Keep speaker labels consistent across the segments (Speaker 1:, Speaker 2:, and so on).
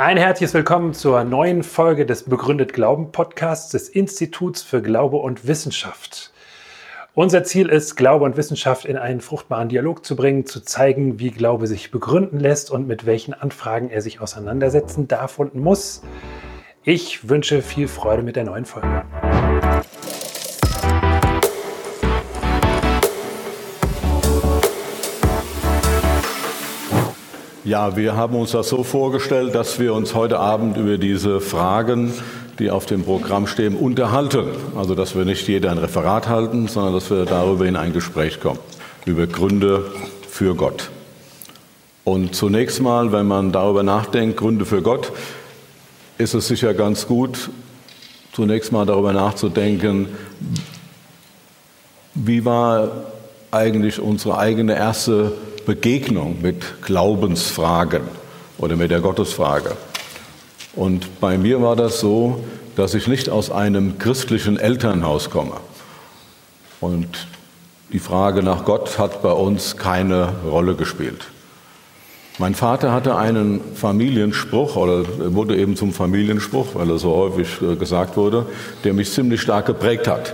Speaker 1: Ein herzliches Willkommen zur neuen Folge des Begründet Glauben Podcasts des Instituts für Glaube und Wissenschaft. Unser Ziel ist, Glaube und Wissenschaft in einen fruchtbaren Dialog zu bringen, zu zeigen, wie Glaube sich begründen lässt und mit welchen Anfragen er sich auseinandersetzen darf und muss. Ich wünsche viel Freude mit der neuen Folge.
Speaker 2: Ja, wir haben uns das so vorgestellt, dass wir uns heute Abend über diese Fragen, die auf dem Programm stehen, unterhalten. Also, dass wir nicht jeder ein Referat halten, sondern dass wir darüber in ein Gespräch kommen, über Gründe für Gott. Und zunächst mal, wenn man darüber nachdenkt, Gründe für Gott, ist es sicher ganz gut, zunächst mal darüber nachzudenken, wie war eigentlich unsere eigene erste Begegnung mit Glaubensfragen oder mit der Gottesfrage. Und bei mir war das so, dass ich nicht aus einem christlichen Elternhaus komme. Und die Frage nach Gott hat bei uns keine Rolle gespielt. Mein Vater hatte einen Familienspruch, oder wurde eben zum Familienspruch, weil er so häufig äh, gesagt wurde, der mich ziemlich stark geprägt hat.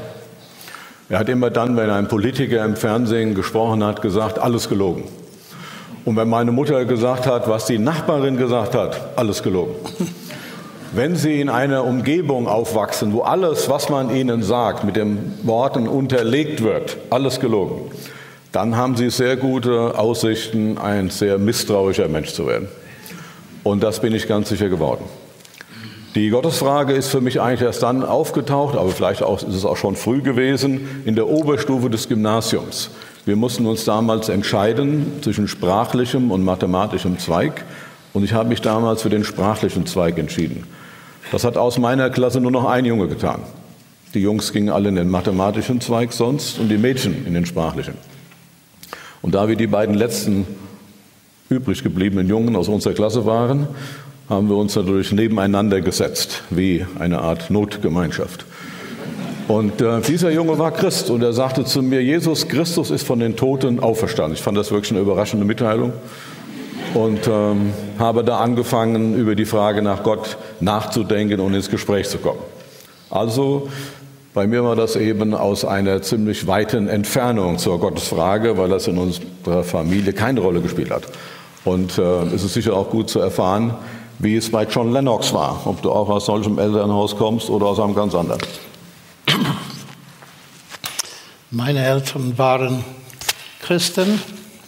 Speaker 2: Er hat immer dann, wenn ein Politiker im Fernsehen gesprochen hat, gesagt, alles gelogen. Und wenn meine Mutter gesagt hat, was die Nachbarin gesagt hat, alles gelogen. Wenn Sie in einer Umgebung aufwachsen, wo alles, was man Ihnen sagt, mit den Worten unterlegt wird, alles gelogen, dann haben Sie sehr gute Aussichten, ein sehr misstrauischer Mensch zu werden. Und das bin ich ganz sicher geworden. Die Gottesfrage ist für mich eigentlich erst dann aufgetaucht, aber vielleicht auch, ist es auch schon früh gewesen, in der Oberstufe des Gymnasiums. Wir mussten uns damals entscheiden zwischen sprachlichem und mathematischem Zweig und ich habe mich damals für den sprachlichen Zweig entschieden. Das hat aus meiner Klasse nur noch ein Junge getan. Die Jungs gingen alle in den mathematischen Zweig sonst und die Mädchen in den sprachlichen. Und da wir die beiden letzten übrig gebliebenen Jungen aus unserer Klasse waren, haben wir uns natürlich nebeneinander gesetzt, wie eine Art Notgemeinschaft. Und äh, dieser Junge war Christ und er sagte zu mir, Jesus Christus ist von den Toten auferstanden. Ich fand das wirklich eine überraschende Mitteilung und ähm, habe da angefangen, über die Frage nach Gott nachzudenken und ins Gespräch zu kommen. Also bei mir war das eben aus einer ziemlich weiten Entfernung zur Gottesfrage, weil das in unserer Familie keine Rolle gespielt hat. Und äh, es ist sicher auch gut zu erfahren, wie es bei John Lennox war, ob du auch aus solchem Elternhaus kommst oder aus einem ganz anderen.
Speaker 3: Meine Eltern waren Christen,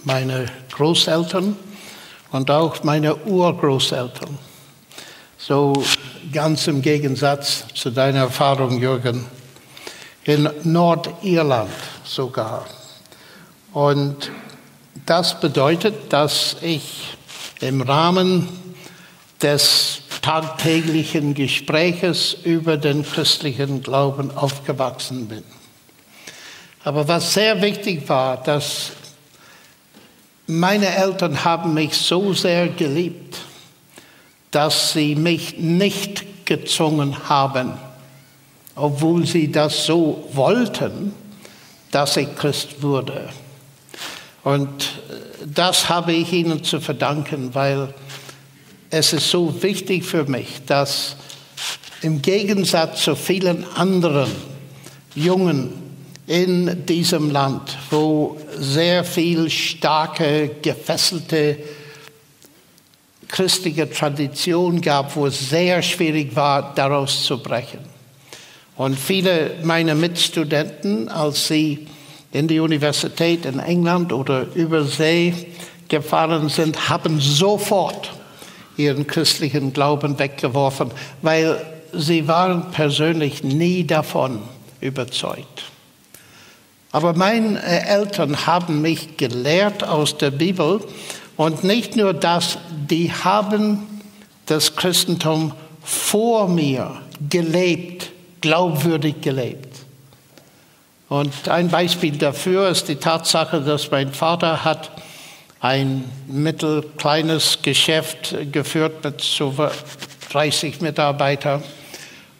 Speaker 3: meine Großeltern und auch meine Urgroßeltern. So ganz im Gegensatz zu deiner Erfahrung, Jürgen. In Nordirland sogar. Und das bedeutet, dass ich im Rahmen des tagtäglichen Gespräches über den christlichen Glauben aufgewachsen bin. Aber was sehr wichtig war, dass meine Eltern haben mich so sehr geliebt, dass sie mich nicht gezwungen haben, obwohl sie das so wollten, dass ich Christ wurde. Und das habe ich ihnen zu verdanken, weil es ist so wichtig für mich, dass im Gegensatz zu vielen anderen jungen in diesem Land, wo sehr viel starke, gefesselte christliche Tradition gab, wo es sehr schwierig war, daraus zu brechen. Und viele meiner Mitstudenten, als sie in die Universität in England oder über See gefahren sind, haben sofort ihren christlichen Glauben weggeworfen, weil sie waren persönlich nie davon überzeugt. Aber meine Eltern haben mich gelehrt aus der Bibel und nicht nur das, die haben das Christentum vor mir gelebt, glaubwürdig gelebt. Und ein Beispiel dafür ist die Tatsache, dass mein Vater hat ein mittelkleines Geschäft geführt mit so 30 Mitarbeitern.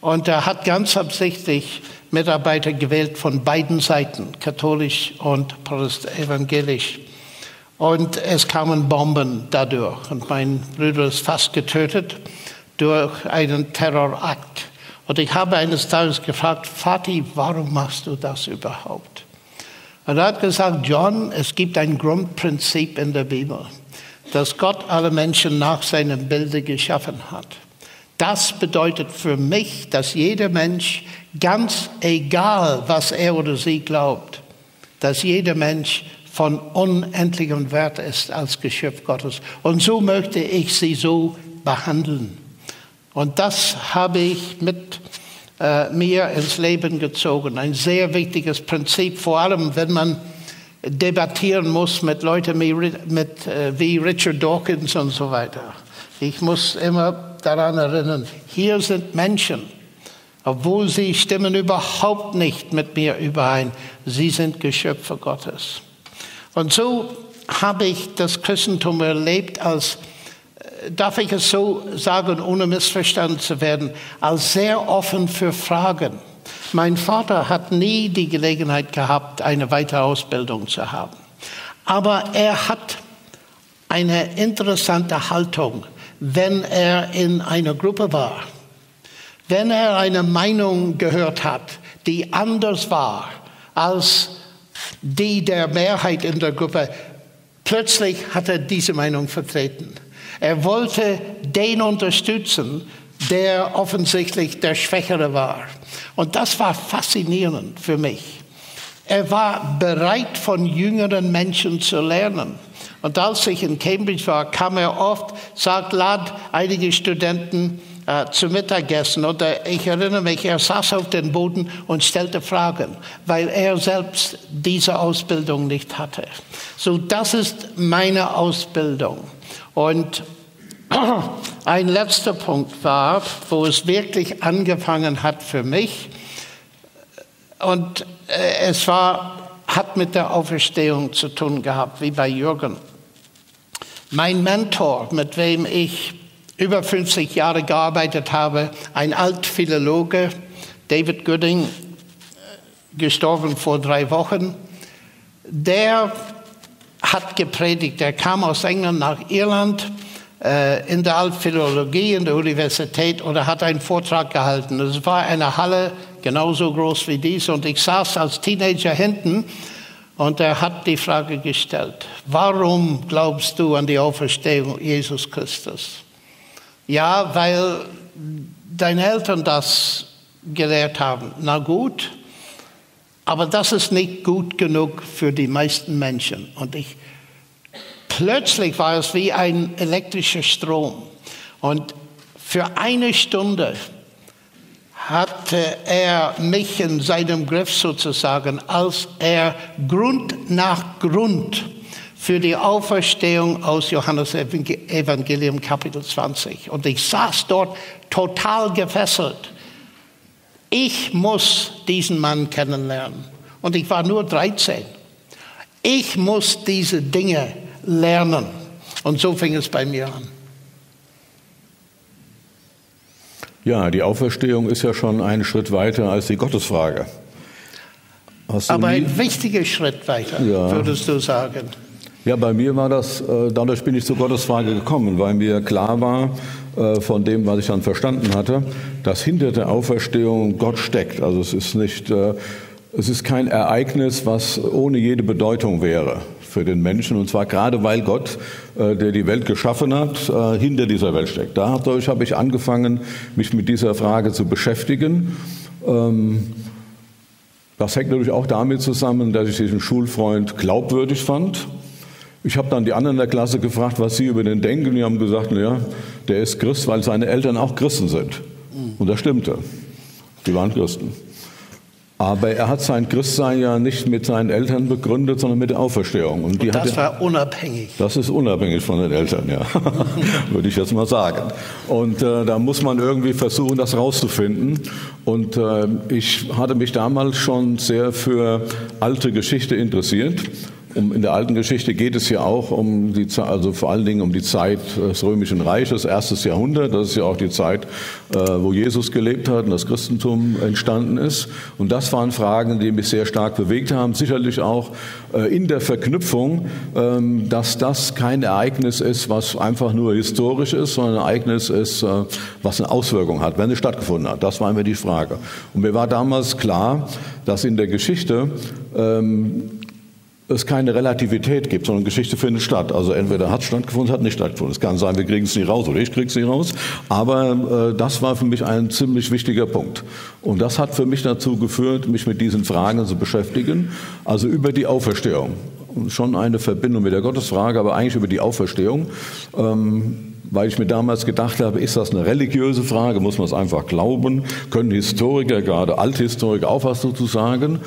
Speaker 3: Und er hat ganz absichtlich Mitarbeiter gewählt von beiden Seiten, katholisch und evangelisch. Und es kamen Bomben dadurch. Und mein Bruder ist fast getötet. durch einen Terrorakt. Und ich habe eines Tages gefragt, Vati, warum machst du das überhaupt? Und er hat gesagt, John, es gibt ein Grundprinzip in der Bibel, dass Gott alle Menschen nach seinem Bilde geschaffen hat. Das bedeutet für mich, dass jeder Mensch, ganz egal, was er oder sie glaubt, dass jeder Mensch von unendlichem Wert ist als Geschöpf Gottes. Und so möchte ich sie so behandeln. Und das habe ich mit äh, mir ins Leben gezogen. Ein sehr wichtiges Prinzip, vor allem wenn man debattieren muss mit Leuten wie, mit, äh, wie Richard Dawkins und so weiter. Ich muss immer daran erinnern, hier sind Menschen, obwohl sie stimmen überhaupt nicht mit mir überein, sie sind Geschöpfe Gottes. Und so habe ich das Christentum erlebt als, darf ich es so sagen, ohne missverstanden zu werden, als sehr offen für Fragen. Mein Vater hat nie die Gelegenheit gehabt, eine weitere Ausbildung zu haben. Aber er hat eine interessante Haltung wenn er in einer Gruppe war, wenn er eine Meinung gehört hat, die anders war als die der Mehrheit in der Gruppe, plötzlich hat er diese Meinung vertreten. Er wollte den unterstützen, der offensichtlich der Schwächere war. Und das war faszinierend für mich. Er war bereit, von jüngeren Menschen zu lernen. Und als ich in Cambridge war, kam er oft, sagt, lad einige Studenten äh, zu Mittagessen. Oder ich erinnere mich, er saß auf dem Boden und stellte Fragen, weil er selbst diese Ausbildung nicht hatte. So, das ist meine Ausbildung. Und ein letzter Punkt war, wo es wirklich angefangen hat für mich. Und äh, es war, hat mit der Auferstehung zu tun gehabt, wie bei Jürgen. Mein Mentor, mit wem ich über 50 Jahre gearbeitet habe, ein Altphilologe, David Gooding, gestorben vor drei Wochen, der hat gepredigt. Er kam aus England nach Irland äh, in der Altphilologie in der Universität und er hat einen Vortrag gehalten. Es war eine Halle genauso groß wie dies und ich saß als Teenager hinten und er hat die Frage gestellt, warum glaubst du an die Auferstehung Jesus Christus? Ja, weil deine Eltern das gelehrt haben. Na gut, aber das ist nicht gut genug für die meisten Menschen. Und ich, plötzlich war es wie ein elektrischer Strom. Und für eine Stunde hatte er mich in seinem Griff sozusagen, als er Grund nach Grund für die Auferstehung aus Johannes Evangelium Kapitel 20. Und ich saß dort total gefesselt. Ich muss diesen Mann kennenlernen. Und ich war nur 13. Ich muss diese Dinge lernen. Und so fing es bei mir an.
Speaker 2: Ja, die Auferstehung ist ja schon einen Schritt weiter als die Gottesfrage.
Speaker 3: Aber ein wichtiger Schritt weiter, ja. würdest du sagen.
Speaker 2: Ja, bei mir war das, äh, dadurch bin ich zur Gottesfrage gekommen, weil mir klar war, äh, von dem, was ich dann verstanden hatte, dass hinter der Auferstehung Gott steckt. Also es ist nicht, äh, es ist kein Ereignis, was ohne jede Bedeutung wäre für den Menschen. Und zwar gerade, weil Gott, der die Welt geschaffen hat, hinter dieser Welt steckt. Dadurch habe ich angefangen, mich mit dieser Frage zu beschäftigen. Ähm, das hängt natürlich auch damit zusammen, dass ich diesen Schulfreund glaubwürdig fand. Ich habe dann die anderen in der Klasse gefragt, was sie über den denken. Die haben gesagt, naja, der ist Christ, weil seine Eltern auch Christen sind. Und das stimmte. Die waren Christen. Aber er hat sein Christsein ja nicht mit seinen Eltern begründet, sondern mit der Auferstehung.
Speaker 3: Und, Und das war unabhängig.
Speaker 2: Das ist unabhängig von den Eltern, ja, würde ich jetzt mal sagen. Und äh, da muss man irgendwie versuchen, das rauszufinden. Und äh, ich hatte mich damals schon sehr für alte Geschichte interessiert um, in der alten Geschichte geht es ja auch um die, also vor allen Dingen um die Zeit des Römischen Reiches, erstes Jahrhundert. Das ist ja auch die Zeit, äh, wo Jesus gelebt hat und das Christentum entstanden ist. Und das waren Fragen, die mich sehr stark bewegt haben. Sicherlich auch äh, in der Verknüpfung, ähm, dass das kein Ereignis ist, was einfach nur historisch ist, sondern ein Ereignis ist, äh, was eine Auswirkung hat, wenn es stattgefunden hat. Das war mir die Frage. Und mir war damals klar, dass in der Geschichte ähm, es keine Relativität gibt, sondern Geschichte findet statt. Also entweder hat es stattgefunden, hat nicht stattgefunden. Es kann sein, wir kriegen es nicht raus oder ich kriege es nicht raus. Aber äh, das war für mich ein ziemlich wichtiger Punkt. Und das hat für mich dazu geführt, mich mit diesen Fragen zu beschäftigen. Also über die Auferstehung. Schon eine Verbindung mit der Gottesfrage, aber eigentlich über die Auferstehung. Ähm, weil ich mir damals gedacht habe, ist das eine religiöse Frage, muss man es einfach glauben? Können Historiker, gerade Althistoriker, auch was dazu sagen?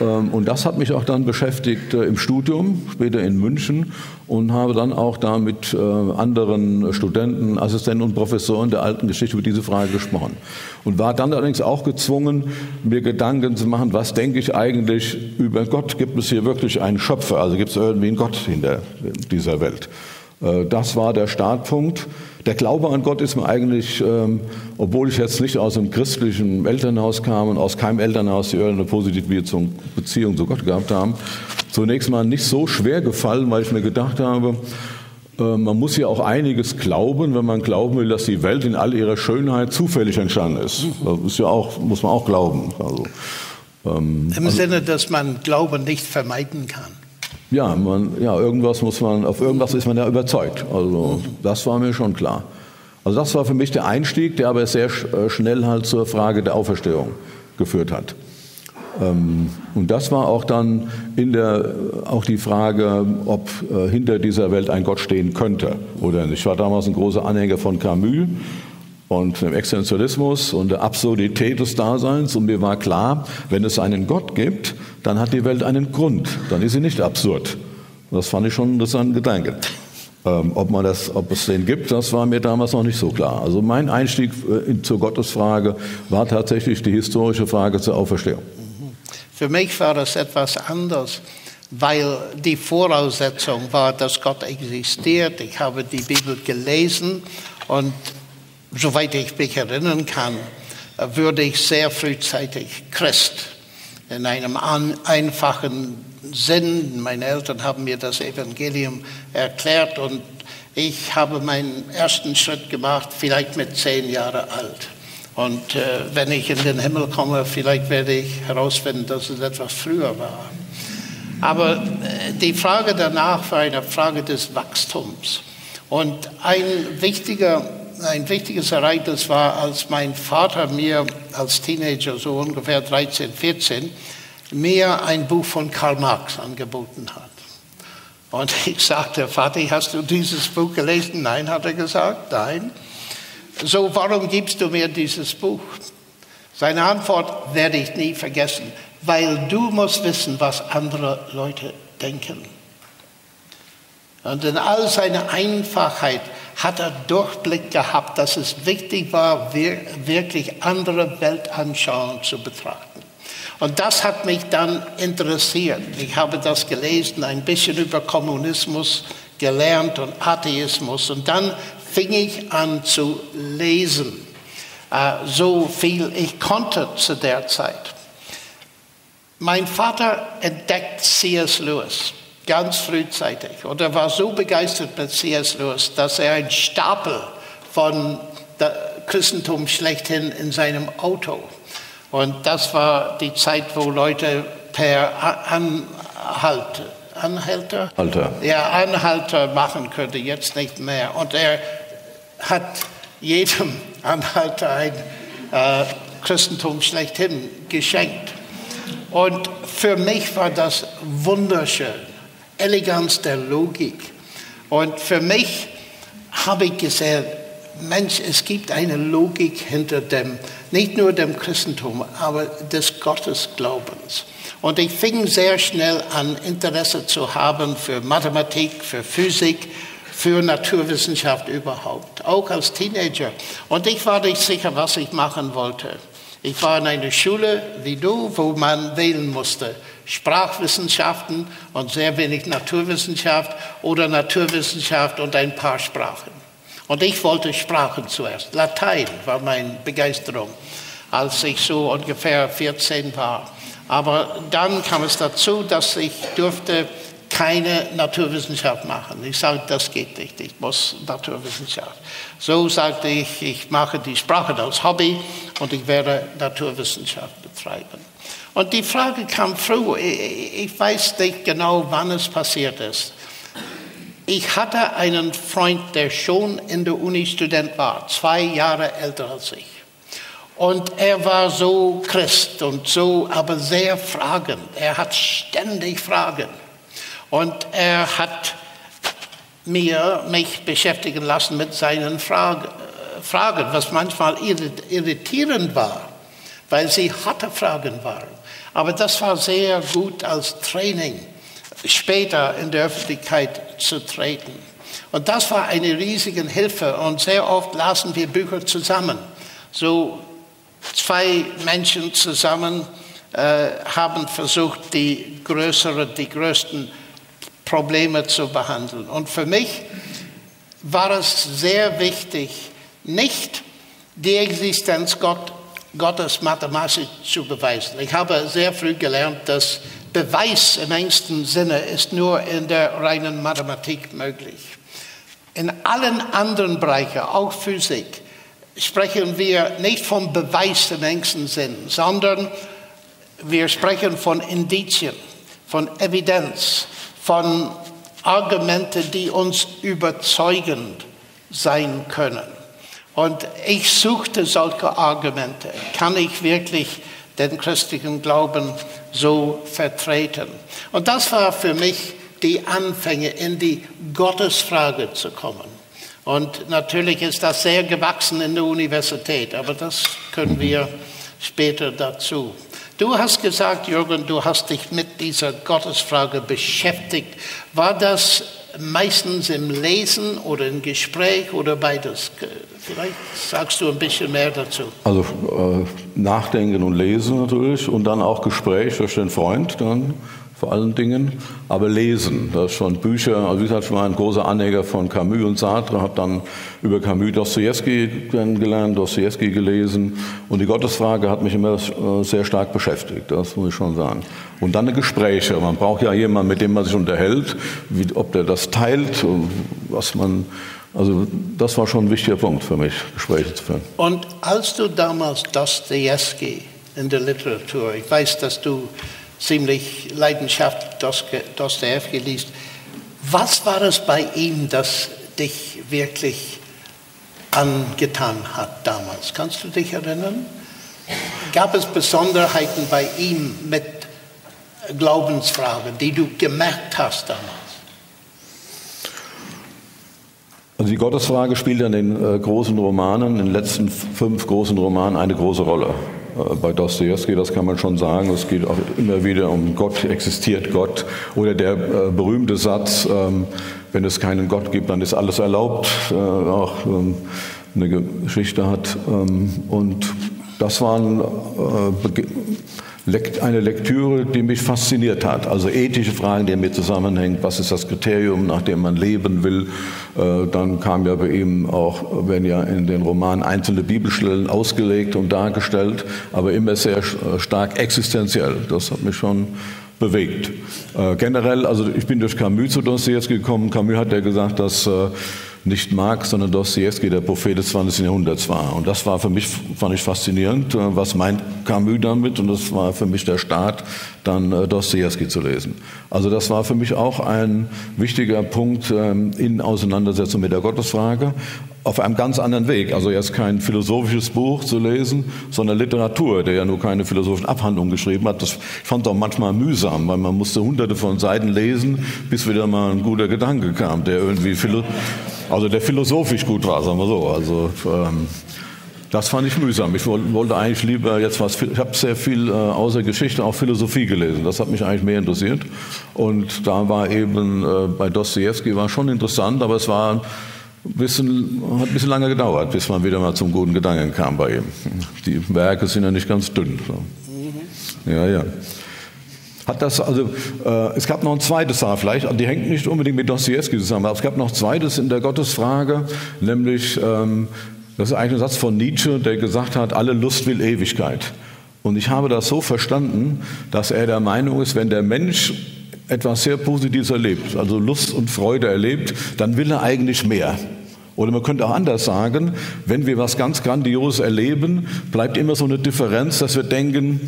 Speaker 2: Ähm, und das hat mich auch dann beschäftigt äh, im Studium, später in München, und habe dann auch da mit äh, anderen Studenten, Assistenten und Professoren der alten Geschichte über diese Frage gesprochen. Und war dann allerdings auch gezwungen, mir Gedanken zu machen, was denke ich eigentlich über Gott? Gibt es hier wirklich einen Schöpfer? Also gibt es irgendwie einen Gott hinter dieser Welt? Äh, das war der Startpunkt. Der Glaube an Gott ist mir eigentlich, ähm, obwohl ich jetzt nicht aus einem christlichen Elternhaus kam und aus keinem Elternhaus, die eine positive Beziehung zu Gott gehabt haben, zunächst mal nicht so schwer gefallen, weil ich mir gedacht habe, äh, man muss ja auch einiges glauben, wenn man glauben will, dass die Welt in all ihrer Schönheit zufällig entstanden ist. Das ist ja auch, muss man auch glauben. Also,
Speaker 3: ähm, Im also, Sinne, dass man Glauben nicht vermeiden kann.
Speaker 2: Ja, man, ja, irgendwas muss man, auf irgendwas ist man ja überzeugt. Also das war mir schon klar. Also das war für mich der Einstieg, der aber sehr äh, schnell halt zur Frage der Auferstehung geführt hat. Ähm, und das war auch dann in der, auch die Frage, ob äh, hinter dieser Welt ein Gott stehen könnte oder nicht. Ich war damals ein großer Anhänger von Camus und dem Existenzialismus und der Absurdität des Daseins. Und mir war klar, wenn es einen Gott gibt, dann hat die Welt einen Grund. Dann ist sie nicht absurd. Das fand ich schon ein interessanten Gedanke. Ähm, ob, man das, ob es den gibt, das war mir damals noch nicht so klar. Also mein Einstieg äh, zur Gottesfrage war tatsächlich die historische Frage zur Auferstehung.
Speaker 3: Für mich war das etwas anders, weil die Voraussetzung war, dass Gott existiert. Ich habe die Bibel gelesen und soweit ich mich erinnern kann, würde ich sehr frühzeitig Christ in einem einfachen Sinn. Meine Eltern haben mir das Evangelium erklärt und ich habe meinen ersten Schritt gemacht, vielleicht mit zehn Jahren alt. Und äh, wenn ich in den Himmel komme, vielleicht werde ich herausfinden, dass es etwas früher war. Aber äh, die Frage danach war eine Frage des Wachstums. Und ein wichtiger ein wichtiges Ereignis war, als mein Vater mir als Teenager, so ungefähr 13, 14, mir ein Buch von Karl Marx angeboten hat. Und ich sagte, Vater, hast du dieses Buch gelesen? Nein, hat er gesagt, nein. So, warum gibst du mir dieses Buch? Seine Antwort werde ich nie vergessen, weil du musst wissen, was andere Leute denken. Und in all seiner Einfachheit hat er Durchblick gehabt, dass es wichtig war, wirklich andere Weltanschauungen zu betrachten. Und das hat mich dann interessiert. Ich habe das gelesen, ein bisschen über Kommunismus gelernt und Atheismus. Und dann fing ich an zu lesen, äh, so viel ich konnte zu der Zeit. Mein Vater entdeckt C.S. Lewis ganz frühzeitig. Und er war so begeistert mit C.S. Lewis, dass er einen Stapel von Christentum schlechthin in seinem Auto. Und das war die Zeit, wo Leute per Anhalt, Anhalter? Alter. Ja, Anhalter machen könnte, jetzt nicht mehr. Und er hat jedem Anhalter ein äh, Christentum schlechthin geschenkt. Und für mich war das wunderschön. Eleganz der Logik. Und für mich habe ich gesehen, Mensch, es gibt eine Logik hinter dem, nicht nur dem Christentum, aber des Gottesglaubens. Und ich fing sehr schnell an, Interesse zu haben für Mathematik, für Physik, für Naturwissenschaft überhaupt, auch als Teenager. Und ich war nicht sicher, was ich machen wollte. Ich war in einer Schule wie du, wo man wählen musste Sprachwissenschaften und sehr wenig Naturwissenschaft oder Naturwissenschaft und ein paar Sprachen. Und ich wollte Sprachen zuerst. Latein war meine Begeisterung, als ich so ungefähr 14 war. Aber dann kam es dazu, dass ich durfte keine Naturwissenschaft machen. Ich sagte, das geht nicht, ich muss Naturwissenschaft. So sagte ich, ich mache die Sprache als Hobby und ich werde Naturwissenschaft betreiben. Und die Frage kam früh, ich weiß nicht genau, wann es passiert ist. Ich hatte einen Freund, der schon in der Uni Student war, zwei Jahre älter als ich. Und er war so Christ und so, aber sehr fragend. Er hat ständig Fragen. Und er hat mir, mich beschäftigen lassen mit seinen Fragen, was manchmal irritierend war, weil sie harte Fragen waren. Aber das war sehr gut als Training später in der Öffentlichkeit zu treten. Und das war eine riesige Hilfe und sehr oft lasen wir Bücher zusammen. So zwei Menschen zusammen äh, haben versucht, die größeren, die größten Probleme zu behandeln. Und für mich war es sehr wichtig, nicht die Existenz Gott, Gottes mathematisch zu beweisen. Ich habe sehr früh gelernt, dass Beweis im engsten Sinne ist nur in der reinen Mathematik möglich. In allen anderen Bereichen, auch Physik, sprechen wir nicht von Beweis im engsten Sinn, sondern wir sprechen von Indizien, von Evidenz, von Argumenten, die uns überzeugend sein können. Und ich suchte solche Argumente. Kann ich wirklich den christlichen Glauben so vertreten. Und das war für mich die Anfänge, in die Gottesfrage zu kommen. Und natürlich ist das sehr gewachsen in der Universität, aber das können wir später dazu. Du hast gesagt, Jürgen, du hast dich mit dieser Gottesfrage beschäftigt. War das meistens im Lesen oder im Gespräch oder beides? Vielleicht sagst du ein bisschen mehr dazu.
Speaker 2: Also äh, Nachdenken und Lesen natürlich und dann auch Gespräch durch den Freund dann vor allen Dingen, aber lesen, das ist schon Bücher, also wie gesagt, ich war ein großer Anhänger von Camus und Sartre, habe dann über Camus Dostoevsky kennengelernt, Dostoevsky gelesen und die Gottesfrage hat mich immer äh, sehr stark beschäftigt, das muss ich schon sagen. Und dann Gespräche, man braucht ja jemanden, mit dem man sich unterhält, wie, ob der das teilt, was man, also das war schon ein wichtiger Punkt für mich, Gespräche zu führen.
Speaker 3: Und als du damals Dostoevsky in der Literatur, ich weiß, dass du ziemlich Leidenschaft Dostoevsky liest. Was war es bei ihm, das dich wirklich angetan hat damals? Kannst du dich erinnern? Gab es Besonderheiten bei ihm mit Glaubensfragen, die du gemerkt hast damals?
Speaker 2: Also die Gottesfrage spielt in den äh, großen Romanen, in den letzten fünf großen Romanen eine große Rolle. Äh, bei Dostoevsky, das kann man schon sagen. Es geht auch immer wieder um Gott, existiert Gott. Oder der äh, berühmte Satz, ähm, wenn es keinen Gott gibt, dann ist alles erlaubt, äh, auch ähm, eine Geschichte hat. Ähm, und das waren eine Lektüre, die mich fasziniert hat. Also ethische Fragen, die mit zusammenhängen. Was ist das Kriterium, nach dem man leben will? Äh, dann kam ja bei ihm auch, werden ja in den Romanen einzelne Bibelstellen ausgelegt und dargestellt, aber immer sehr stark existenziell. Das hat mich schon bewegt. Äh, generell, also ich bin durch Camus zu Dostoevsky gekommen. Camus hat ja gesagt, dass äh, nicht Marx, sondern Dostoevsky der Prophet des 20. Jahrhunderts war. Und das war für mich, fand ich faszinierend. Äh, was meint Camus damit? Und das war für mich der Start, dann äh, Dostoevsky zu lesen. Also das war für mich auch ein wichtiger Punkt ähm, in Auseinandersetzung mit der Gottesfrage auf einem ganz anderen Weg. Also jetzt kein philosophisches Buch zu lesen, sondern Literatur, der ja nur keine philosophischen Abhandlungen geschrieben hat. Das fand ich auch manchmal mühsam, weil man musste hunderte von Seiten lesen, bis wieder mal ein guter Gedanke kam, der irgendwie philo also der philosophisch gut war, sagen wir so. Also ähm, das fand ich mühsam. Ich wollte eigentlich lieber jetzt was. Ich habe sehr viel äh, außer Geschichte auch Philosophie gelesen. Das hat mich eigentlich mehr interessiert. Und da war eben äh, bei Dostoevsky war schon interessant, aber es war ein bisschen, hat ein bisschen lange gedauert, bis man wieder mal zum guten Gedanken kam bei ihm. Die Werke sind ja nicht ganz dünn. So. Mhm. Ja, ja. Hat das, also äh, es gab noch ein zweites da vielleicht, die hängt nicht unbedingt mit Dostoevsky zusammen, aber es gab noch zweites in der Gottesfrage, nämlich, ähm, das ist eigentlich ein Satz von Nietzsche, der gesagt hat, alle Lust will Ewigkeit. Und ich habe das so verstanden, dass er der Meinung ist, wenn der Mensch etwas sehr Positives erlebt, also Lust und Freude erlebt, dann will er eigentlich mehr. Oder man könnte auch anders sagen, wenn wir was ganz Grandioses erleben, bleibt immer so eine Differenz, dass wir denken,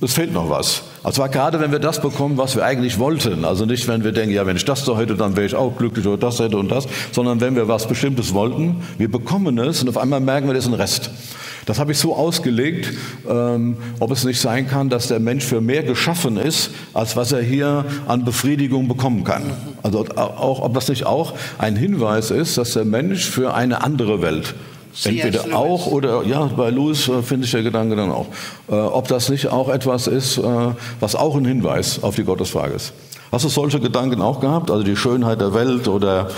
Speaker 2: es fehlt noch was. Also gerade wenn wir das bekommen, was wir eigentlich wollten. Also nicht, wenn wir denken, ja, wenn ich das so hätte, dann wäre ich auch glücklich oder das hätte und das, sondern wenn wir was Bestimmtes wollten, wir bekommen es und auf einmal merken wir, das ist ein Rest. Das habe ich so ausgelegt, ähm, ob es nicht sein kann, dass der Mensch für mehr geschaffen ist, als was er hier an Befriedigung bekommen kann. Also auch, ob das nicht auch ein Hinweis ist, dass der Mensch für eine andere Welt Entweder auch oder, ja, bei Louis äh, finde ich der Gedanke dann auch. Äh, ob das nicht auch etwas ist, äh, was auch ein Hinweis auf die Gottesfrage ist. Hast du solche Gedanken auch gehabt? Also die Schönheit der Welt oder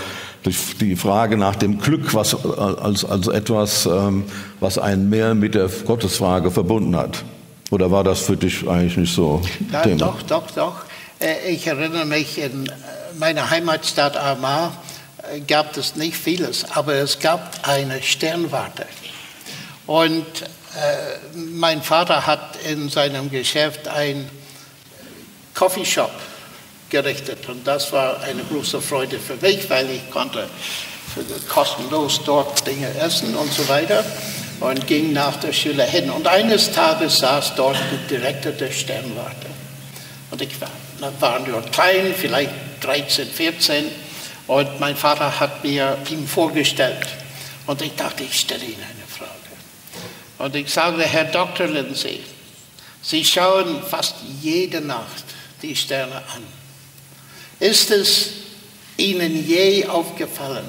Speaker 2: die Frage nach dem Glück was, als, als etwas, ähm, was einen mehr mit der Gottesfrage verbunden hat? Oder war das für dich eigentlich nicht so
Speaker 3: ja, Thema? Doch, doch, doch. Äh, ich erinnere mich in äh, meiner Heimatstadt Armagh äh, gab es nicht vieles, aber es gab eine Sternwarte. Und äh, mein Vater hat in seinem Geschäft ein Coffeeshop gerichtet. Und das war eine große Freude für mich, weil ich konnte kostenlos dort Dinge essen und so weiter und ging nach der Schule hin. Und eines Tages saß dort der Direktor der Sternwarte. Und ich war, war nur klein, vielleicht 13, 14. Und mein Vater hat mir ihn vorgestellt. Und ich dachte, ich stelle Ihnen eine Frage. Und ich sagte, Herr Dr. Lindsay, Sie schauen fast jede Nacht die Sterne an. Ist es Ihnen je aufgefallen,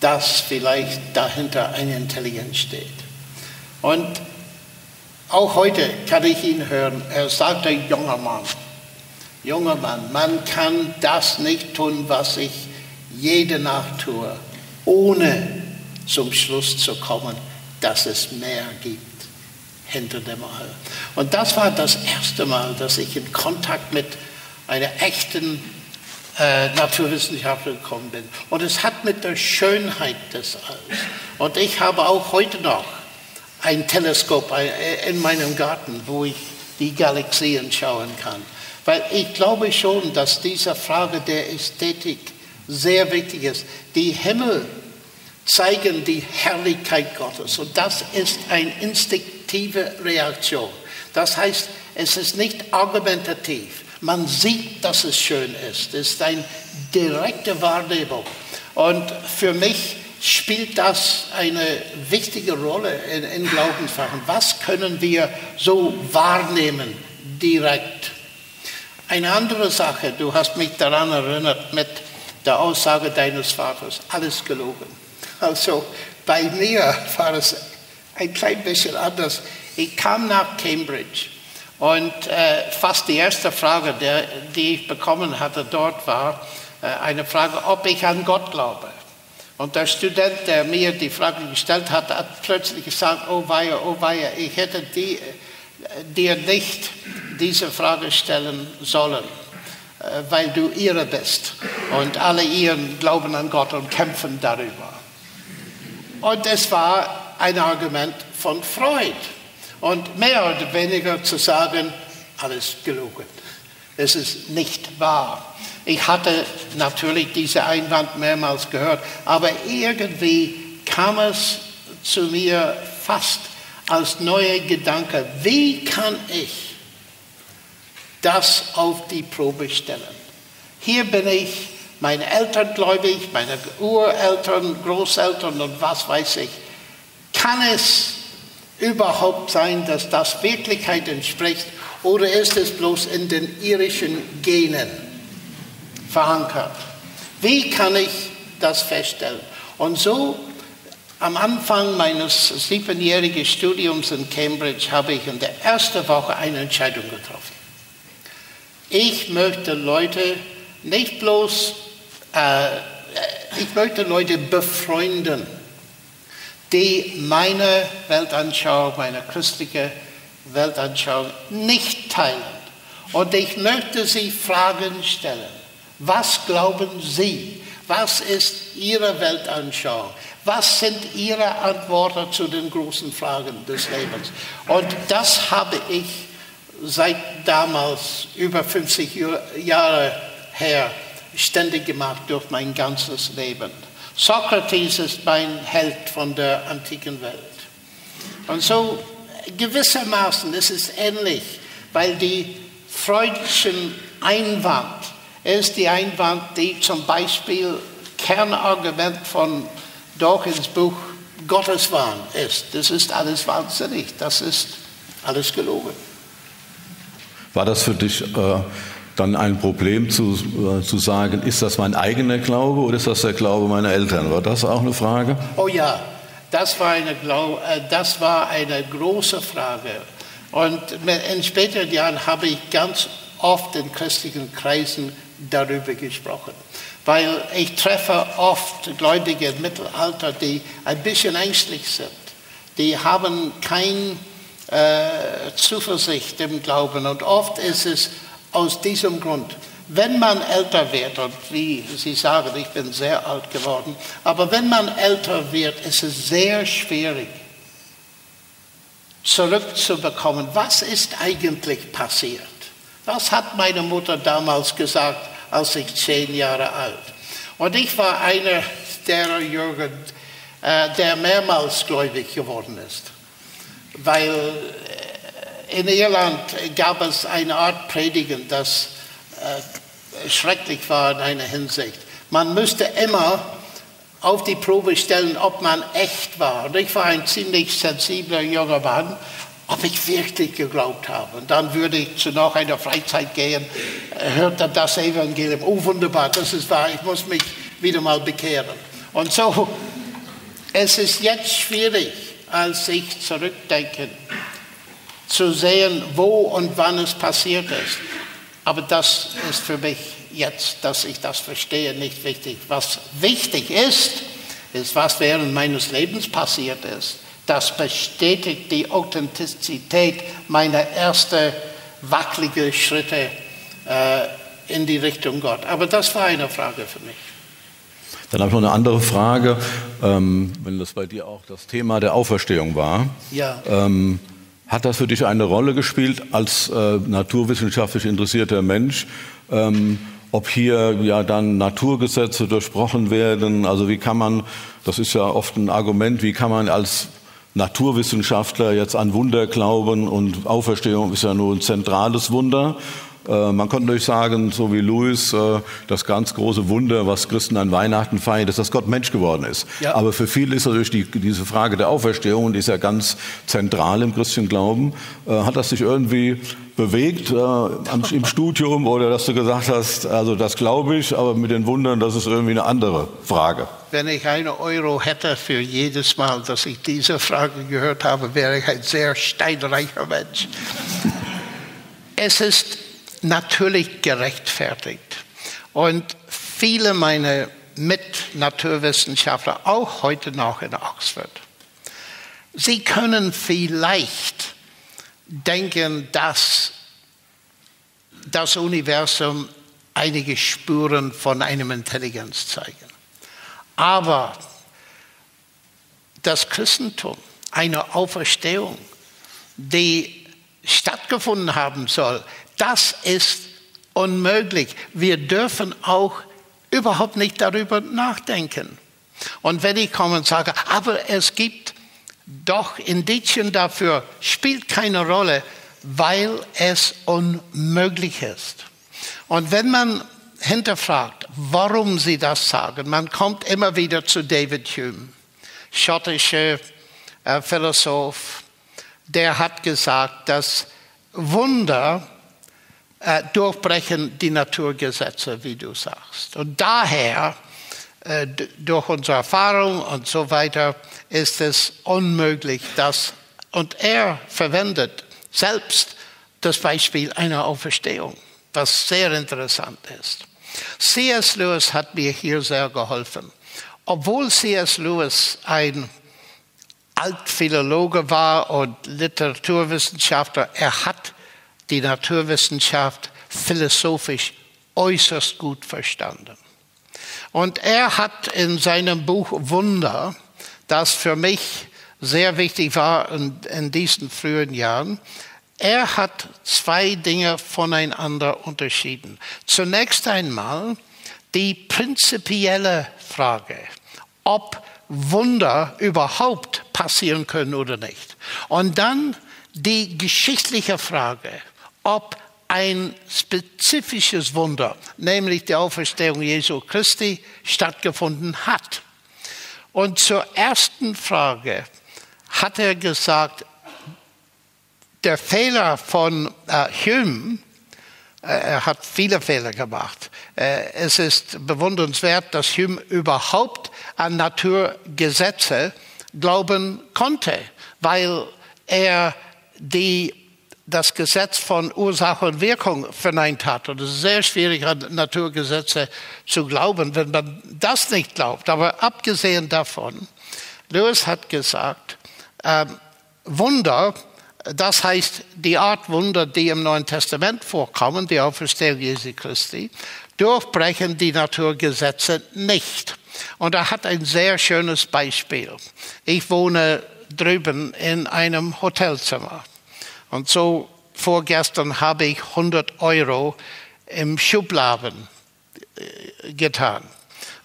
Speaker 3: dass vielleicht dahinter eine Intelligenz steht? Und auch heute kann ich ihn hören. Er sagt, ein junger Mann, junger Mann, man kann das nicht tun, was ich jede Nacht tue, ohne zum Schluss zu kommen, dass es mehr gibt hinter dem All. Und das war das erste Mal, dass ich in Kontakt mit einer echten äh, Naturwissenschaftler gekommen bin. Und es hat mit der Schönheit des Alls. Und ich habe auch heute noch ein Teleskop äh, in meinem Garten, wo ich die Galaxien schauen kann. Weil ich glaube schon, dass diese Frage der Ästhetik sehr wichtig ist. Die Himmel zeigen die Herrlichkeit Gottes und das ist eine instinktive Reaktion. Das heißt, es ist nicht argumentativ. Man sieht, dass es schön ist. Es ist eine direkte Wahrnehmung. Und für mich spielt das eine wichtige Rolle in, in Glaubensfragen. Was können wir so wahrnehmen direkt? Eine andere Sache, du hast mich daran erinnert mit der Aussage deines Vaters, alles gelogen. Also bei mir war es ein klein bisschen anders. Ich kam nach Cambridge und äh, fast die erste Frage, der, die ich bekommen hatte dort, war äh, eine Frage, ob ich an Gott glaube. Und der Student, der mir die Frage gestellt hat, hat plötzlich gesagt, oh weia, oh weia, ich hätte die, äh, dir nicht diese Frage stellen sollen, weil du ihre bist. Und alle ihren glauben an Gott und kämpfen darüber. Und es war ein Argument von Freud und mehr oder weniger zu sagen, alles gelogen. Es ist nicht wahr. Ich hatte natürlich diesen Einwand mehrmals gehört, aber irgendwie kam es zu mir fast als neuer Gedanke, wie kann ich das auf die Probe stellen? Hier bin ich, meine Eltern gläubig, meine Ureltern, Großeltern und was weiß ich. Kann es überhaupt sein, dass das Wirklichkeit entspricht oder ist es bloß in den irischen Genen verankert? Wie kann ich das feststellen? Und so am Anfang meines siebenjährigen Studiums in Cambridge habe ich in der ersten Woche eine Entscheidung getroffen. Ich möchte Leute nicht bloß, äh, ich möchte Leute befreunden die meine Weltanschauung, meine christliche Weltanschauung nicht teilen Und ich möchte Sie Fragen stellen. Was glauben Sie? Was ist Ihre Weltanschauung? Was sind Ihre Antworten zu den großen Fragen des Lebens? Und das habe ich seit damals, über 50 Jahre her, ständig gemacht durch mein ganzes Leben. Sokrates ist mein Held von der antiken Welt. Und so gewissermaßen ist es ähnlich, weil die freudischen Einwand ist die Einwand, die zum Beispiel Kernargument von Dawkins Buch Gotteswahn ist. Das ist alles wahnsinnig, das ist alles gelogen.
Speaker 2: War das für dich äh, dann ein Problem zu, äh, zu sagen, ist das mein eigener Glaube oder ist das der Glaube meiner Eltern? War das auch eine Frage?
Speaker 3: Oh ja, das war eine, äh, das war eine große Frage. Und in späteren Jahren habe ich ganz oft in christlichen Kreisen darüber gesprochen. Weil ich treffe oft Gläubige im Mittelalter, die ein bisschen ängstlich sind. Die haben keine äh, Zuversicht im Glauben. Und oft ist es aus diesem Grund. Wenn man älter wird, und wie Sie sagen, ich bin sehr alt geworden, aber wenn man älter wird, ist es sehr schwierig, zurückzubekommen, was ist eigentlich passiert. Das hat meine Mutter damals gesagt, als ich zehn Jahre alt. Und ich war einer der Jürgen, äh, der mehrmals gläubig geworden ist, weil in Irland gab es eine Art Predigen, das äh, schrecklich war in einer Hinsicht. Man müsste immer auf die Probe stellen, ob man echt war. Und ich war ein ziemlich sensibler junger Mann, ob ich wirklich geglaubt habe. Und dann würde ich zu noch einer Freizeit gehen, hörte das Evangelium. Oh, wunderbar, das ist wahr, ich muss mich wieder mal bekehren. Und so, es ist jetzt schwierig, als ich zurückdenke, zu sehen, wo und wann es passiert ist. Aber das ist für mich jetzt, dass ich das verstehe, nicht wichtig. Was wichtig ist, ist, was während meines Lebens passiert ist. Das bestätigt die Authentizität meiner ersten wackeligen Schritte äh, in die Richtung Gott. Aber das war eine Frage für mich.
Speaker 2: Dann habe ich noch eine andere Frage, ähm, wenn das bei dir auch das Thema der Auferstehung war.
Speaker 3: Ja.
Speaker 2: Ähm, hat das für dich eine Rolle gespielt als äh, naturwissenschaftlich interessierter Mensch? Ähm, ob hier ja dann Naturgesetze durchbrochen werden? Also wie kann man, das ist ja oft ein Argument, wie kann man als Naturwissenschaftler jetzt an Wunder glauben und Auferstehung ist ja nur ein zentrales Wunder. Äh, man könnte natürlich sagen, so wie Louis, äh, das ganz große Wunder, was Christen an Weihnachten feiern, ist, dass Gott Mensch geworden ist. Ja. Aber für viele ist natürlich die, diese Frage der Auferstehung, die ist ja ganz zentral im christlichen Glauben. Äh, hat das dich irgendwie bewegt äh, im Studium oder dass du gesagt hast, also das glaube ich, aber mit den Wundern, das ist irgendwie eine andere Frage?
Speaker 3: Wenn ich einen Euro hätte für jedes Mal, dass ich diese Frage gehört habe, wäre ich ein sehr steinreicher Mensch. es ist natürlich gerechtfertigt. Und viele meiner Mitnaturwissenschaftler, auch heute noch in Oxford, sie können vielleicht denken, dass das Universum einige Spuren von einem Intelligenz zeigen. Aber das Christentum, eine Auferstehung, die stattgefunden haben soll, das ist unmöglich. Wir dürfen auch überhaupt nicht darüber nachdenken. Und wenn ich komme und sage, aber es gibt doch Indizien dafür, spielt keine Rolle, weil es unmöglich ist. Und wenn man hinterfragt, warum sie das sagen, man kommt immer wieder zu David Hume, schottischer äh, Philosoph, der hat gesagt, dass Wunder äh, durchbrechen die Naturgesetze, wie du sagst. Und daher, äh, durch unsere Erfahrung und so weiter, ist es unmöglich, dass, und er verwendet selbst das Beispiel einer Auferstehung, was sehr interessant ist. C.S. Lewis hat mir hier sehr geholfen. Obwohl C.S. Lewis ein Altphilologe war und Literaturwissenschaftler, er hat die Naturwissenschaft philosophisch äußerst gut verstanden. Und er hat in seinem Buch Wunder, das für mich sehr wichtig war in, in diesen frühen Jahren, er hat zwei Dinge voneinander unterschieden. Zunächst einmal die prinzipielle Frage, ob Wunder überhaupt passieren können oder nicht. Und dann die geschichtliche Frage, ob ein spezifisches Wunder, nämlich die Auferstehung Jesu Christi, stattgefunden hat. Und zur ersten Frage hat er gesagt, der Fehler von äh, Hume, äh, er hat viele Fehler gemacht. Äh, es ist bewundernswert, dass Hume überhaupt an Naturgesetze glauben konnte, weil er die, das Gesetz von Ursache und Wirkung verneint hat. Und es ist sehr schwierig, an Naturgesetze zu glauben, wenn man das nicht glaubt. Aber abgesehen davon, Lewis hat gesagt, äh, Wunder, das heißt die Art Wunder, die im Neuen Testament vorkommen, die Auferstehung Jesu Christi, durchbrechen die Naturgesetze nicht. Und er hat ein sehr schönes Beispiel. Ich wohne drüben in einem Hotelzimmer. Und so vorgestern habe ich 100 Euro im Schubladen äh, getan.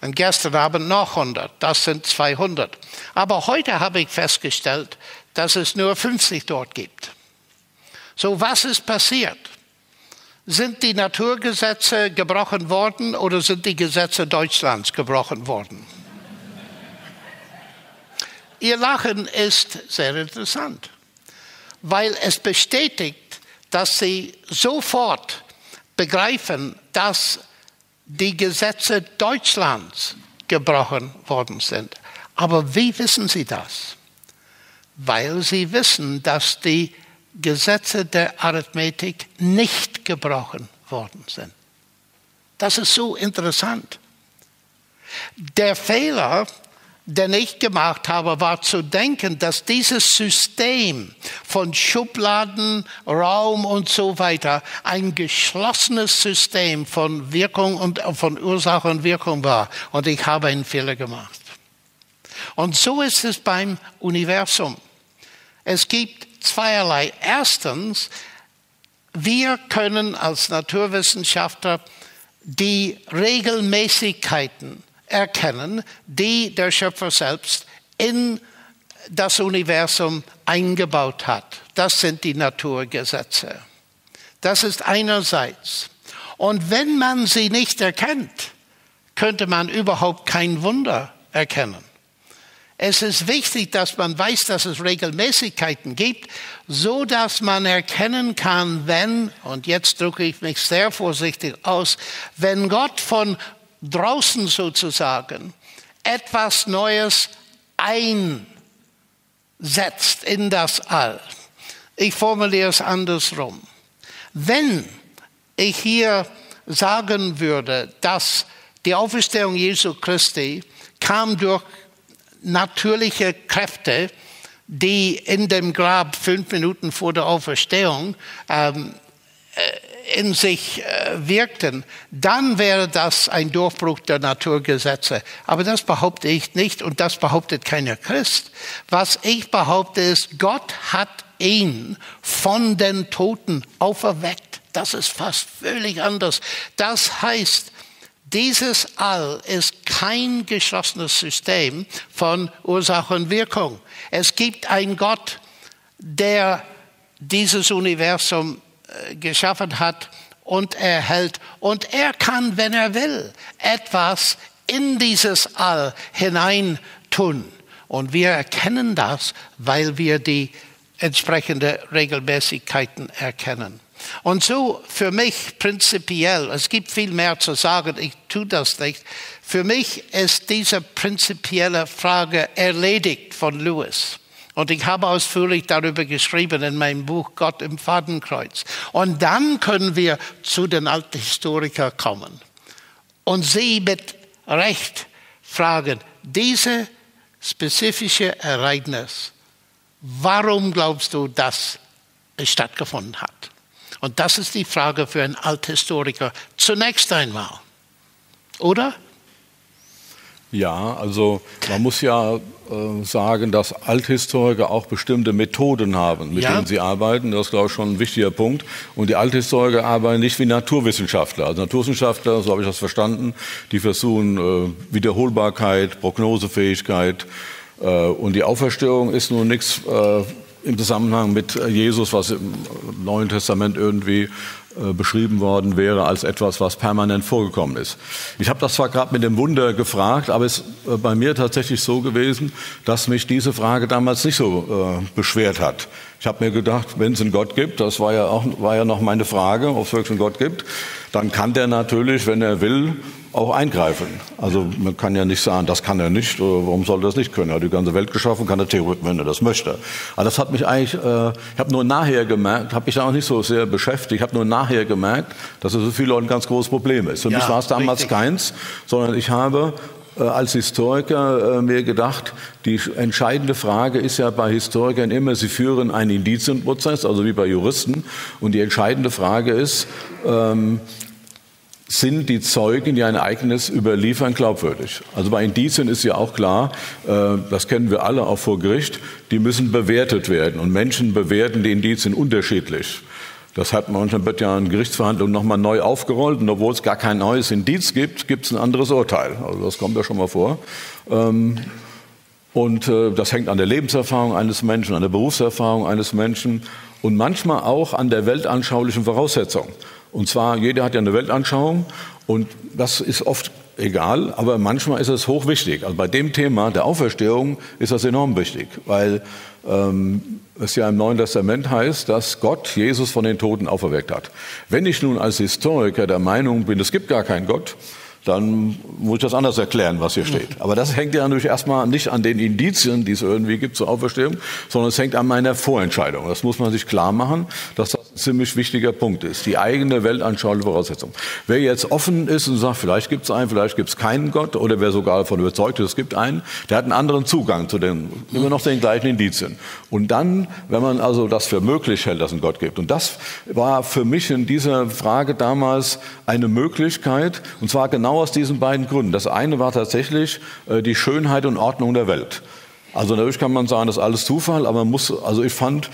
Speaker 3: Und gestern Abend noch 100. Das sind 200. Aber heute habe ich festgestellt, dass es nur 50 dort gibt. So, was ist passiert? Sind die Naturgesetze gebrochen worden oder sind die Gesetze Deutschlands gebrochen worden? Ihr Lachen ist sehr interessant, weil es bestätigt, dass Sie sofort begreifen, dass die Gesetze Deutschlands gebrochen worden sind. Aber wie wissen Sie das? Weil Sie wissen, dass die Gesetze der Arithmetik nicht gebrochen worden sind. Das ist so interessant. Der Fehler den ich gemacht habe, war zu denken, dass dieses System von Schubladen, Raum und so weiter ein geschlossenes System von Wirkung und von Ursache und Wirkung war. Und ich habe einen Fehler gemacht. Und so ist es beim Universum. Es gibt zweierlei. Erstens, wir können als Naturwissenschaftler die Regelmäßigkeiten erkennen, die der Schöpfer selbst in das Universum eingebaut hat. Das sind die Naturgesetze. Das ist einerseits. Und wenn man sie nicht erkennt, könnte man überhaupt kein Wunder erkennen. Es ist wichtig, dass man weiß, dass es Regelmäßigkeiten gibt, so dass man erkennen kann, wenn, und jetzt drücke ich mich sehr vorsichtig aus, wenn Gott von draußen sozusagen etwas Neues einsetzt in das All. Ich formuliere es andersrum. Wenn ich hier sagen würde, dass die Auferstehung Jesu Christi kam durch natürliche Kräfte, die in dem Grab fünf Minuten vor der Auferstehung ähm, äh, in sich äh, wirkten, dann wäre das ein Durchbruch der Naturgesetze. Aber das behaupte ich nicht und das behauptet keiner Christ. Was ich behaupte ist, Gott hat ihn von den Toten auferweckt. Das ist fast völlig anders. Das heißt, dieses All ist kein geschlossenes System von Ursache und Wirkung. Es gibt einen Gott, der dieses Universum geschaffen hat und erhält. Und er kann, wenn er will, etwas in dieses All hineintun. Und wir erkennen das, weil wir die entsprechenden Regelmäßigkeiten erkennen. Und so für mich prinzipiell, es gibt viel mehr zu sagen, ich tue das nicht, für mich ist diese prinzipielle Frage erledigt von Lewis. Und ich habe ausführlich darüber geschrieben in meinem Buch Gott im Fadenkreuz. Und dann können wir zu den alten Historikern kommen und sie mit Recht fragen, diese spezifische Ereignis, warum glaubst du, dass es stattgefunden hat? Und das ist die Frage für einen Althistoriker zunächst einmal. Oder?
Speaker 2: Ja, also man muss ja äh, sagen, dass Althistoriker auch bestimmte Methoden haben, mit ja. denen sie arbeiten. Das ist, glaube ich, schon ein wichtiger Punkt. Und die Althistoriker arbeiten nicht wie Naturwissenschaftler. Also Naturwissenschaftler, so habe ich das verstanden, die versuchen äh, Wiederholbarkeit, Prognosefähigkeit. Äh, und die Auferstehung ist nun nichts äh, im Zusammenhang mit Jesus, was im Neuen Testament irgendwie äh, beschrieben worden wäre als etwas, was permanent vorgekommen ist. Ich habe das zwar gerade mit dem Wunder gefragt, aber es ist äh, bei mir tatsächlich so gewesen, dass mich diese Frage damals nicht so äh, beschwert hat. Ich habe mir gedacht, wenn es einen Gott gibt, das war ja auch war ja noch meine Frage, ob es wirklich einen Gott gibt, dann kann der natürlich, wenn er will, auch eingreifen. Also man kann ja nicht sagen, das kann er nicht, warum soll er das nicht können? Er hat die ganze Welt geschaffen, kann er theoretisch, wenn er das möchte. Aber das hat mich eigentlich, äh, ich habe nur nachher gemerkt, habe mich da auch nicht so sehr beschäftigt, ich habe nur nachher gemerkt, dass es für viele Leute ein ganz großes Problem ist. Für ja, mich war es damals richtig. keins, sondern ich habe äh, als Historiker äh, mir gedacht, die entscheidende Frage ist ja bei Historikern immer, sie führen einen Indizienprozess, also wie bei Juristen. Und die entscheidende Frage ist, ähm, sind die Zeugen, die ein Ereignis überliefern, glaubwürdig. Also bei Indizien ist ja auch klar, äh, das kennen wir alle auch vor Gericht, die müssen bewertet werden. Und Menschen bewerten die Indizien unterschiedlich. Das hat manchmal wird ja in Gerichtsverhandlungen nochmal neu aufgerollt und obwohl es gar kein neues Indiz gibt, gibt es ein anderes Urteil. Also das kommt ja schon mal vor. Ähm, und äh, das hängt an der Lebenserfahrung eines Menschen, an der Berufserfahrung eines Menschen und manchmal auch an der weltanschaulichen Voraussetzung. Und zwar, jeder hat ja eine Weltanschauung und das ist oft egal, aber manchmal ist es hochwichtig. Also bei dem Thema der Auferstehung ist das enorm wichtig, weil ähm, es ja im Neuen Testament heißt, dass Gott Jesus von den Toten auferweckt hat. Wenn ich nun als Historiker der Meinung bin, es gibt gar keinen Gott, dann muss ich das anders erklären, was hier steht. Aber das hängt ja natürlich erstmal nicht an den Indizien, die es irgendwie gibt zur Auferstehung, sondern es hängt an meiner Vorentscheidung. Das muss man sich klar machen, dass das ziemlich wichtiger Punkt ist. Die eigene weltanschauliche Voraussetzung. Wer jetzt offen ist und sagt, vielleicht gibt es einen, vielleicht gibt es keinen Gott, oder wer sogar davon überzeugt ist, es gibt einen, der hat einen anderen Zugang zu den, immer noch den gleichen Indizien. Und dann, wenn man also das für möglich hält, dass es einen Gott gibt. Und das war für mich in dieser Frage damals eine Möglichkeit, und zwar genau aus diesen beiden Gründen. Das eine war tatsächlich äh, die Schönheit und Ordnung der Welt. Also natürlich kann man sagen, das ist alles Zufall, aber man muss, also ich fand,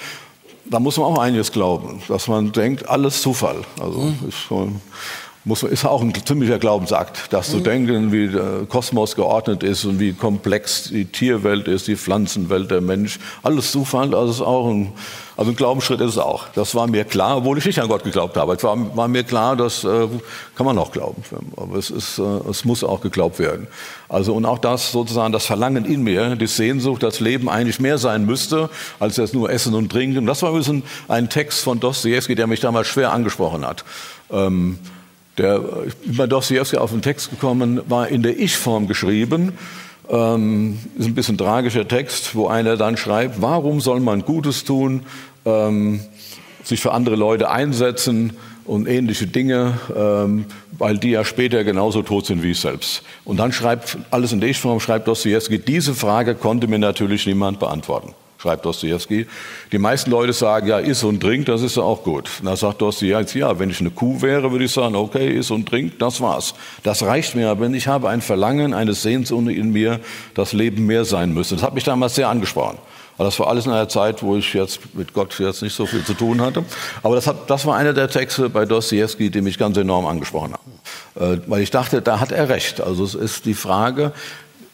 Speaker 2: da muss man auch einiges glauben, dass man denkt, alles Zufall. Also mhm. ist schon, muss, ist auch ein ziemlicher Glaubensakt, das mhm. zu denken, wie der Kosmos geordnet ist und wie komplex die Tierwelt ist, die Pflanzenwelt, der Mensch. Alles Zufall, also ist auch ein, also ein Glaubensschritt ist es auch. Das war mir klar, obwohl ich nicht an Gott geglaubt habe. Es war, war mir klar, das äh, kann man auch glauben. Aber es, ist, äh, es muss auch geglaubt werden. Also und auch das sozusagen, das Verlangen in mir, die Sehnsucht, das Leben eigentlich mehr sein müsste, als jetzt nur Essen und Trinken. Das war ein bisschen ein Text von Dostoevsky, der mich damals schwer angesprochen hat. Ähm, der, ich bin bei Dostoevsky auf den Text gekommen, war in der Ich-Form geschrieben. Ähm, ist ein bisschen tragischer Text, wo einer dann schreibt, warum soll man Gutes tun, ähm, sich für andere Leute einsetzen und ähnliche Dinge, ähm, weil die ja später genauso tot sind wie ich selbst. Und dann schreibt, alles in der Ich-Form, schreibt Dostoevsky, diese Frage konnte mir natürlich niemand beantworten schreibt Dostoevsky. Die meisten Leute sagen, ja, iss und trink, das ist ja auch gut. Und da sagt Dostoevsky, ja, wenn ich eine Kuh wäre, würde ich sagen, okay, iss und trink, das war's. Das reicht mir, aber ich habe ein Verlangen, eine Sehnsucht in mir, das Leben mehr sein müsste. Das hat mich damals sehr angesprochen. Aber das war alles in einer Zeit, wo ich jetzt mit Gott jetzt nicht so viel zu tun hatte. Aber das, hat, das war einer der Texte bei Dostoevsky, die mich ganz enorm angesprochen haben. Äh, weil ich dachte, da hat er recht. Also es ist die Frage,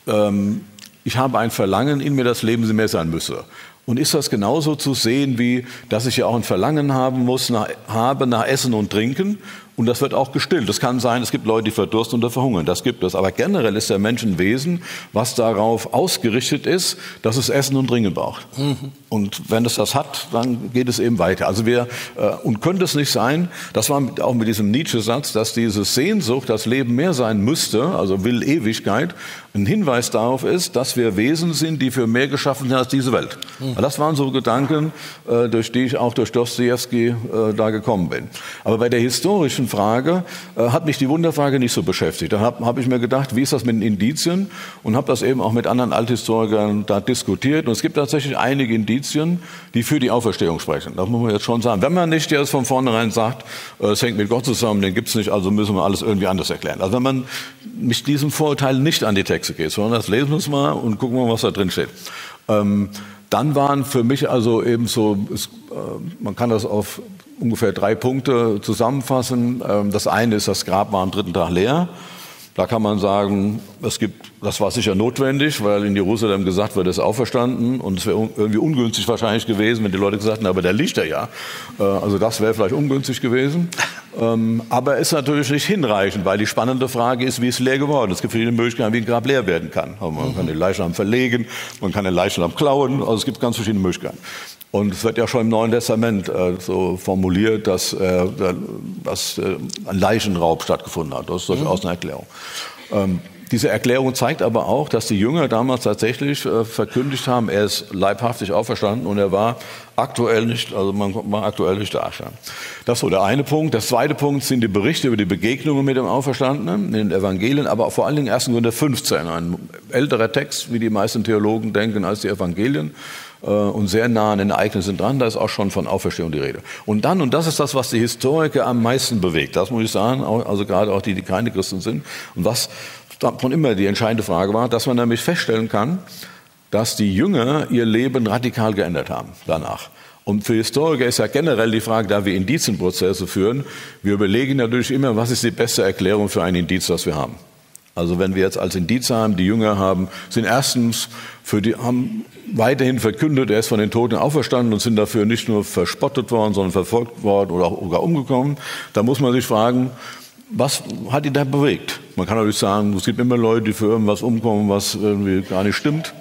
Speaker 2: ähm, ich habe ein Verlangen in mir, das Leben mehr sein müsse. Und ist das genauso zu sehen, wie dass ich ja auch ein Verlangen haben muss, nach, habe nach Essen und Trinken und das wird auch gestillt. Es kann sein, es gibt Leute, die verdursten oder verhungern. Das gibt es. Aber generell ist der Mensch ein Wesen, was darauf ausgerichtet ist, dass es Essen und Trinken braucht. Mhm. Und wenn es das hat, dann geht es eben weiter. Also wir, äh, und könnte es nicht sein, das war auch mit diesem Nietzsche-Satz, dass diese Sehnsucht, das Leben mehr sein müsste, also will Ewigkeit, ein Hinweis darauf ist, dass wir Wesen sind, die für mehr geschaffen sind als diese Welt. Mhm. Das waren so Gedanken, äh, durch die ich auch durch Dostoevsky äh, da gekommen bin. Aber bei der historischen Frage äh, hat mich die Wunderfrage nicht so beschäftigt. Da habe hab ich mir gedacht, wie ist das mit den Indizien? Und habe das eben auch mit anderen Althistorikern da diskutiert. Und es gibt tatsächlich einige Indizien, die für die Auferstehung sprechen. Das muss man jetzt schon sagen. Wenn man nicht jetzt von vornherein sagt, äh, es hängt mit Gott zusammen, den gibt es nicht, also müssen wir alles irgendwie anders erklären. Also wenn man mit diesem Vorurteil nicht an die Texte geht, sondern das lesen wir uns mal und gucken wir, was da drin steht. Ähm, dann waren für mich also eben so, es, äh, man kann das auf ungefähr drei Punkte zusammenfassen. Ähm, das eine ist, das Grab war am dritten Tag leer. Da kann man sagen, es gibt, das war sicher notwendig, weil in Jerusalem gesagt wird, er ist auferstanden und es wäre irgendwie ungünstig wahrscheinlich gewesen, wenn die Leute gesagt hätten, aber der liegt er ja. Äh, also das wäre vielleicht ungünstig gewesen. Ähm, aber ist natürlich nicht hinreichend, weil die spannende Frage ist, wie ist leer geworden? Es gibt verschiedene Möglichkeiten, wie ein Grab leer werden kann. Man kann den Leichnam verlegen, man kann den Leichnam klauen, also es gibt ganz verschiedene Möglichkeiten. Und es wird ja schon im Neuen Testament äh, so formuliert, dass, äh, dass äh, ein Leichenraub stattgefunden hat. Das ist durchaus eine Erklärung. Ähm, diese Erklärung zeigt aber auch, dass die Jünger damals tatsächlich äh, verkündigt haben, er ist leibhaftig auferstanden und er war aktuell nicht, also man war aktuell nicht da. Das ist so der eine Punkt. Der zweite Punkt sind die Berichte über die Begegnungen mit dem Auferstandenen in den Evangelien, aber vor allen Dingen 1. Korinther 15, ein älterer Text, wie die meisten Theologen denken, als die Evangelien. Äh, und sehr nah an den Ereignissen dran. Da ist auch schon von Auferstehung die Rede. Und dann, und das ist das, was die Historiker am meisten bewegt, das muss ich sagen, also gerade auch die, die keine Christen sind, und was davon immer die entscheidende Frage war, dass man nämlich feststellen kann, dass die Jünger ihr Leben radikal geändert haben danach. Und für Historiker ist ja generell die Frage, da wir Indizienprozesse führen, wir überlegen natürlich immer, was ist die beste Erklärung für ein Indiz, das wir haben. Also wenn wir jetzt als Indiz haben, die Jünger haben, sind erstens für die, haben weiterhin verkündet, er ist von den Toten auferstanden und sind dafür nicht nur verspottet worden, sondern verfolgt worden oder auch sogar umgekommen. Da muss man sich fragen, was hat ihn da bewegt? Man kann natürlich sagen, es gibt immer Leute, die für irgendwas umkommen, was irgendwie gar nicht stimmt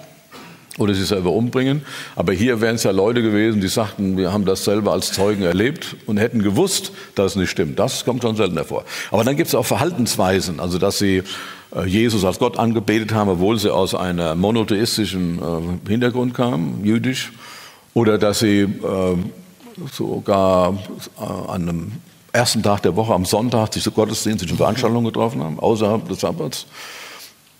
Speaker 2: oder sich selber umbringen. Aber hier wären es ja Leute gewesen, die sagten, wir haben das selber als Zeugen erlebt und hätten gewusst, dass es nicht stimmt. Das kommt schon selten hervor. Aber dann gibt es auch Verhaltensweisen, also dass sie äh, Jesus als Gott angebetet haben, obwohl sie aus einem monotheistischen äh, Hintergrund kamen, jüdisch, oder dass sie äh, sogar an einem ersten Tag der Woche, am Sonntag, sich zu gottesdienstlichen Veranstaltungen getroffen haben, außerhalb des Sabbats.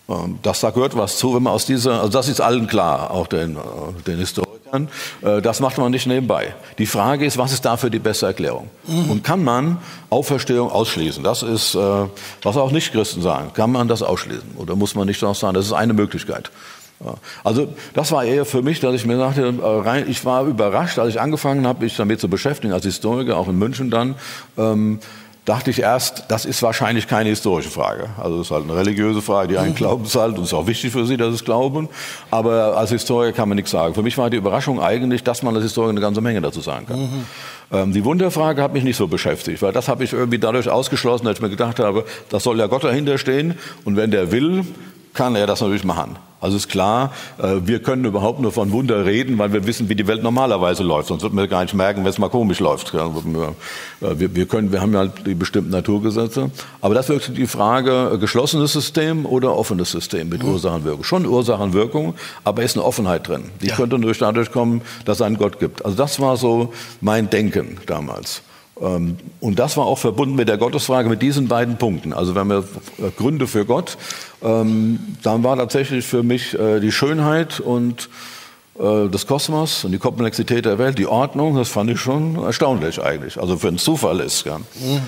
Speaker 2: Ähm, das da gehört was zu, wenn man aus dieser, also das ist allen klar, auch den, äh, den Historikern. Äh, das macht man nicht nebenbei. Die Frage ist, was ist dafür die beste Erklärung? Mhm. Und kann man Auferstehung ausschließen? Das ist, äh, was auch Nicht-Christen sagen. Kann man das ausschließen? Oder muss man nicht auch sagen, das ist eine Möglichkeit? Also das war eher für mich, dass ich mir sagte, ich war überrascht, als ich angefangen habe, mich damit zu beschäftigen, als Historiker, auch in München dann, ähm, dachte ich erst, das ist wahrscheinlich keine historische Frage. Also es ist halt eine religiöse Frage, die einen mhm. Glaubenshalt und es ist auch wichtig für Sie, dass Sie es glauben. Aber als Historiker kann man nichts sagen. Für mich war die Überraschung eigentlich, dass man als Historiker eine ganze Menge dazu sagen kann. Mhm. Ähm, die Wunderfrage hat mich nicht so beschäftigt, weil das habe ich irgendwie dadurch ausgeschlossen, dass ich mir gedacht habe, das soll ja Gott dahinter stehen und wenn der will, kann er das natürlich machen. Also ist klar, äh, wir können überhaupt nur von Wunder reden, weil wir wissen, wie die Welt normalerweise läuft. Sonst würden wir gar nicht merken, wenn es mal komisch läuft. Äh, wir, können, wir haben ja halt die bestimmten Naturgesetze. Aber das ist die Frage, äh, geschlossenes System oder offenes System mit mhm. Ursachenwirkung. Schon Ursachenwirkung, aber ist eine Offenheit drin. Die ja. könnte durch dadurch kommen, dass es einen Gott gibt. Also das war so mein Denken damals. Ähm, und das war auch verbunden mit der Gottesfrage, mit diesen beiden Punkten. Also wenn wir Gründe für Gott, ähm, dann war tatsächlich für mich äh, die Schönheit und äh, des Kosmos und die Komplexität der Welt, die Ordnung, das fand ich schon erstaunlich eigentlich. Also für einen Zufall ist. Ja. Mhm.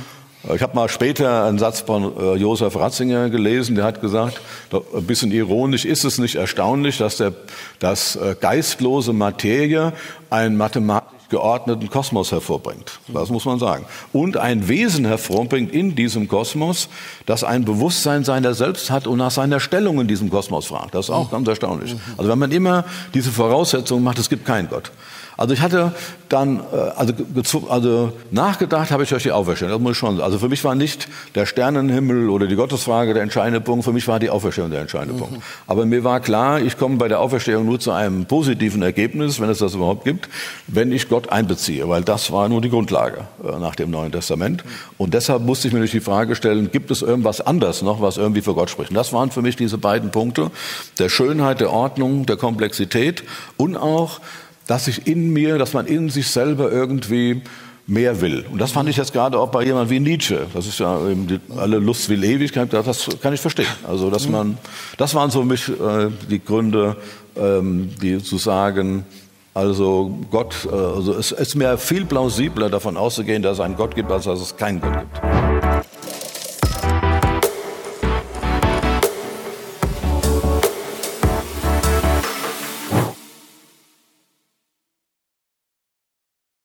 Speaker 2: Ich habe mal später einen Satz von äh, Josef Ratzinger gelesen, der hat gesagt, ein bisschen ironisch ist es nicht erstaunlich, dass, der, dass geistlose Materie ein mathematisch geordneten Kosmos hervorbringt. Das muss man sagen. Und ein Wesen hervorbringt in diesem Kosmos, das ein Bewusstsein seiner selbst hat und nach seiner Stellung in diesem Kosmos fragt. Das ist auch ganz erstaunlich. Also wenn man immer diese Voraussetzungen macht, es gibt keinen Gott. Also ich hatte dann, äh, also, also nachgedacht habe ich euch die Auferstehung, das muss ich schon. Also für mich war nicht der Sternenhimmel oder die Gottesfrage der entscheidende Punkt, für mich war die Auferstehung der entscheidende mhm. Punkt. Aber mir war klar, ich komme bei der Auferstehung nur zu einem positiven Ergebnis, wenn es das überhaupt gibt, wenn ich Gott einbeziehe, weil das war nur die Grundlage äh, nach dem Neuen Testament. Und deshalb musste ich mir durch die Frage stellen, gibt es irgendwas anderes noch, was irgendwie für Gott spricht? Und das waren für mich diese beiden Punkte, der Schönheit, der Ordnung, der Komplexität und auch dass sich in mir, dass man in sich selber irgendwie mehr will. Und das fand ich jetzt gerade auch bei jemand wie Nietzsche. Das ist ja eben die, alle Lust will Ewigkeit. Das kann ich verstehen. Also dass man, das waren so mich äh, die Gründe, ähm, die zu sagen, also Gott, äh, also es ist mir viel plausibler davon auszugehen, dass es einen Gott gibt, als dass es keinen Gott gibt.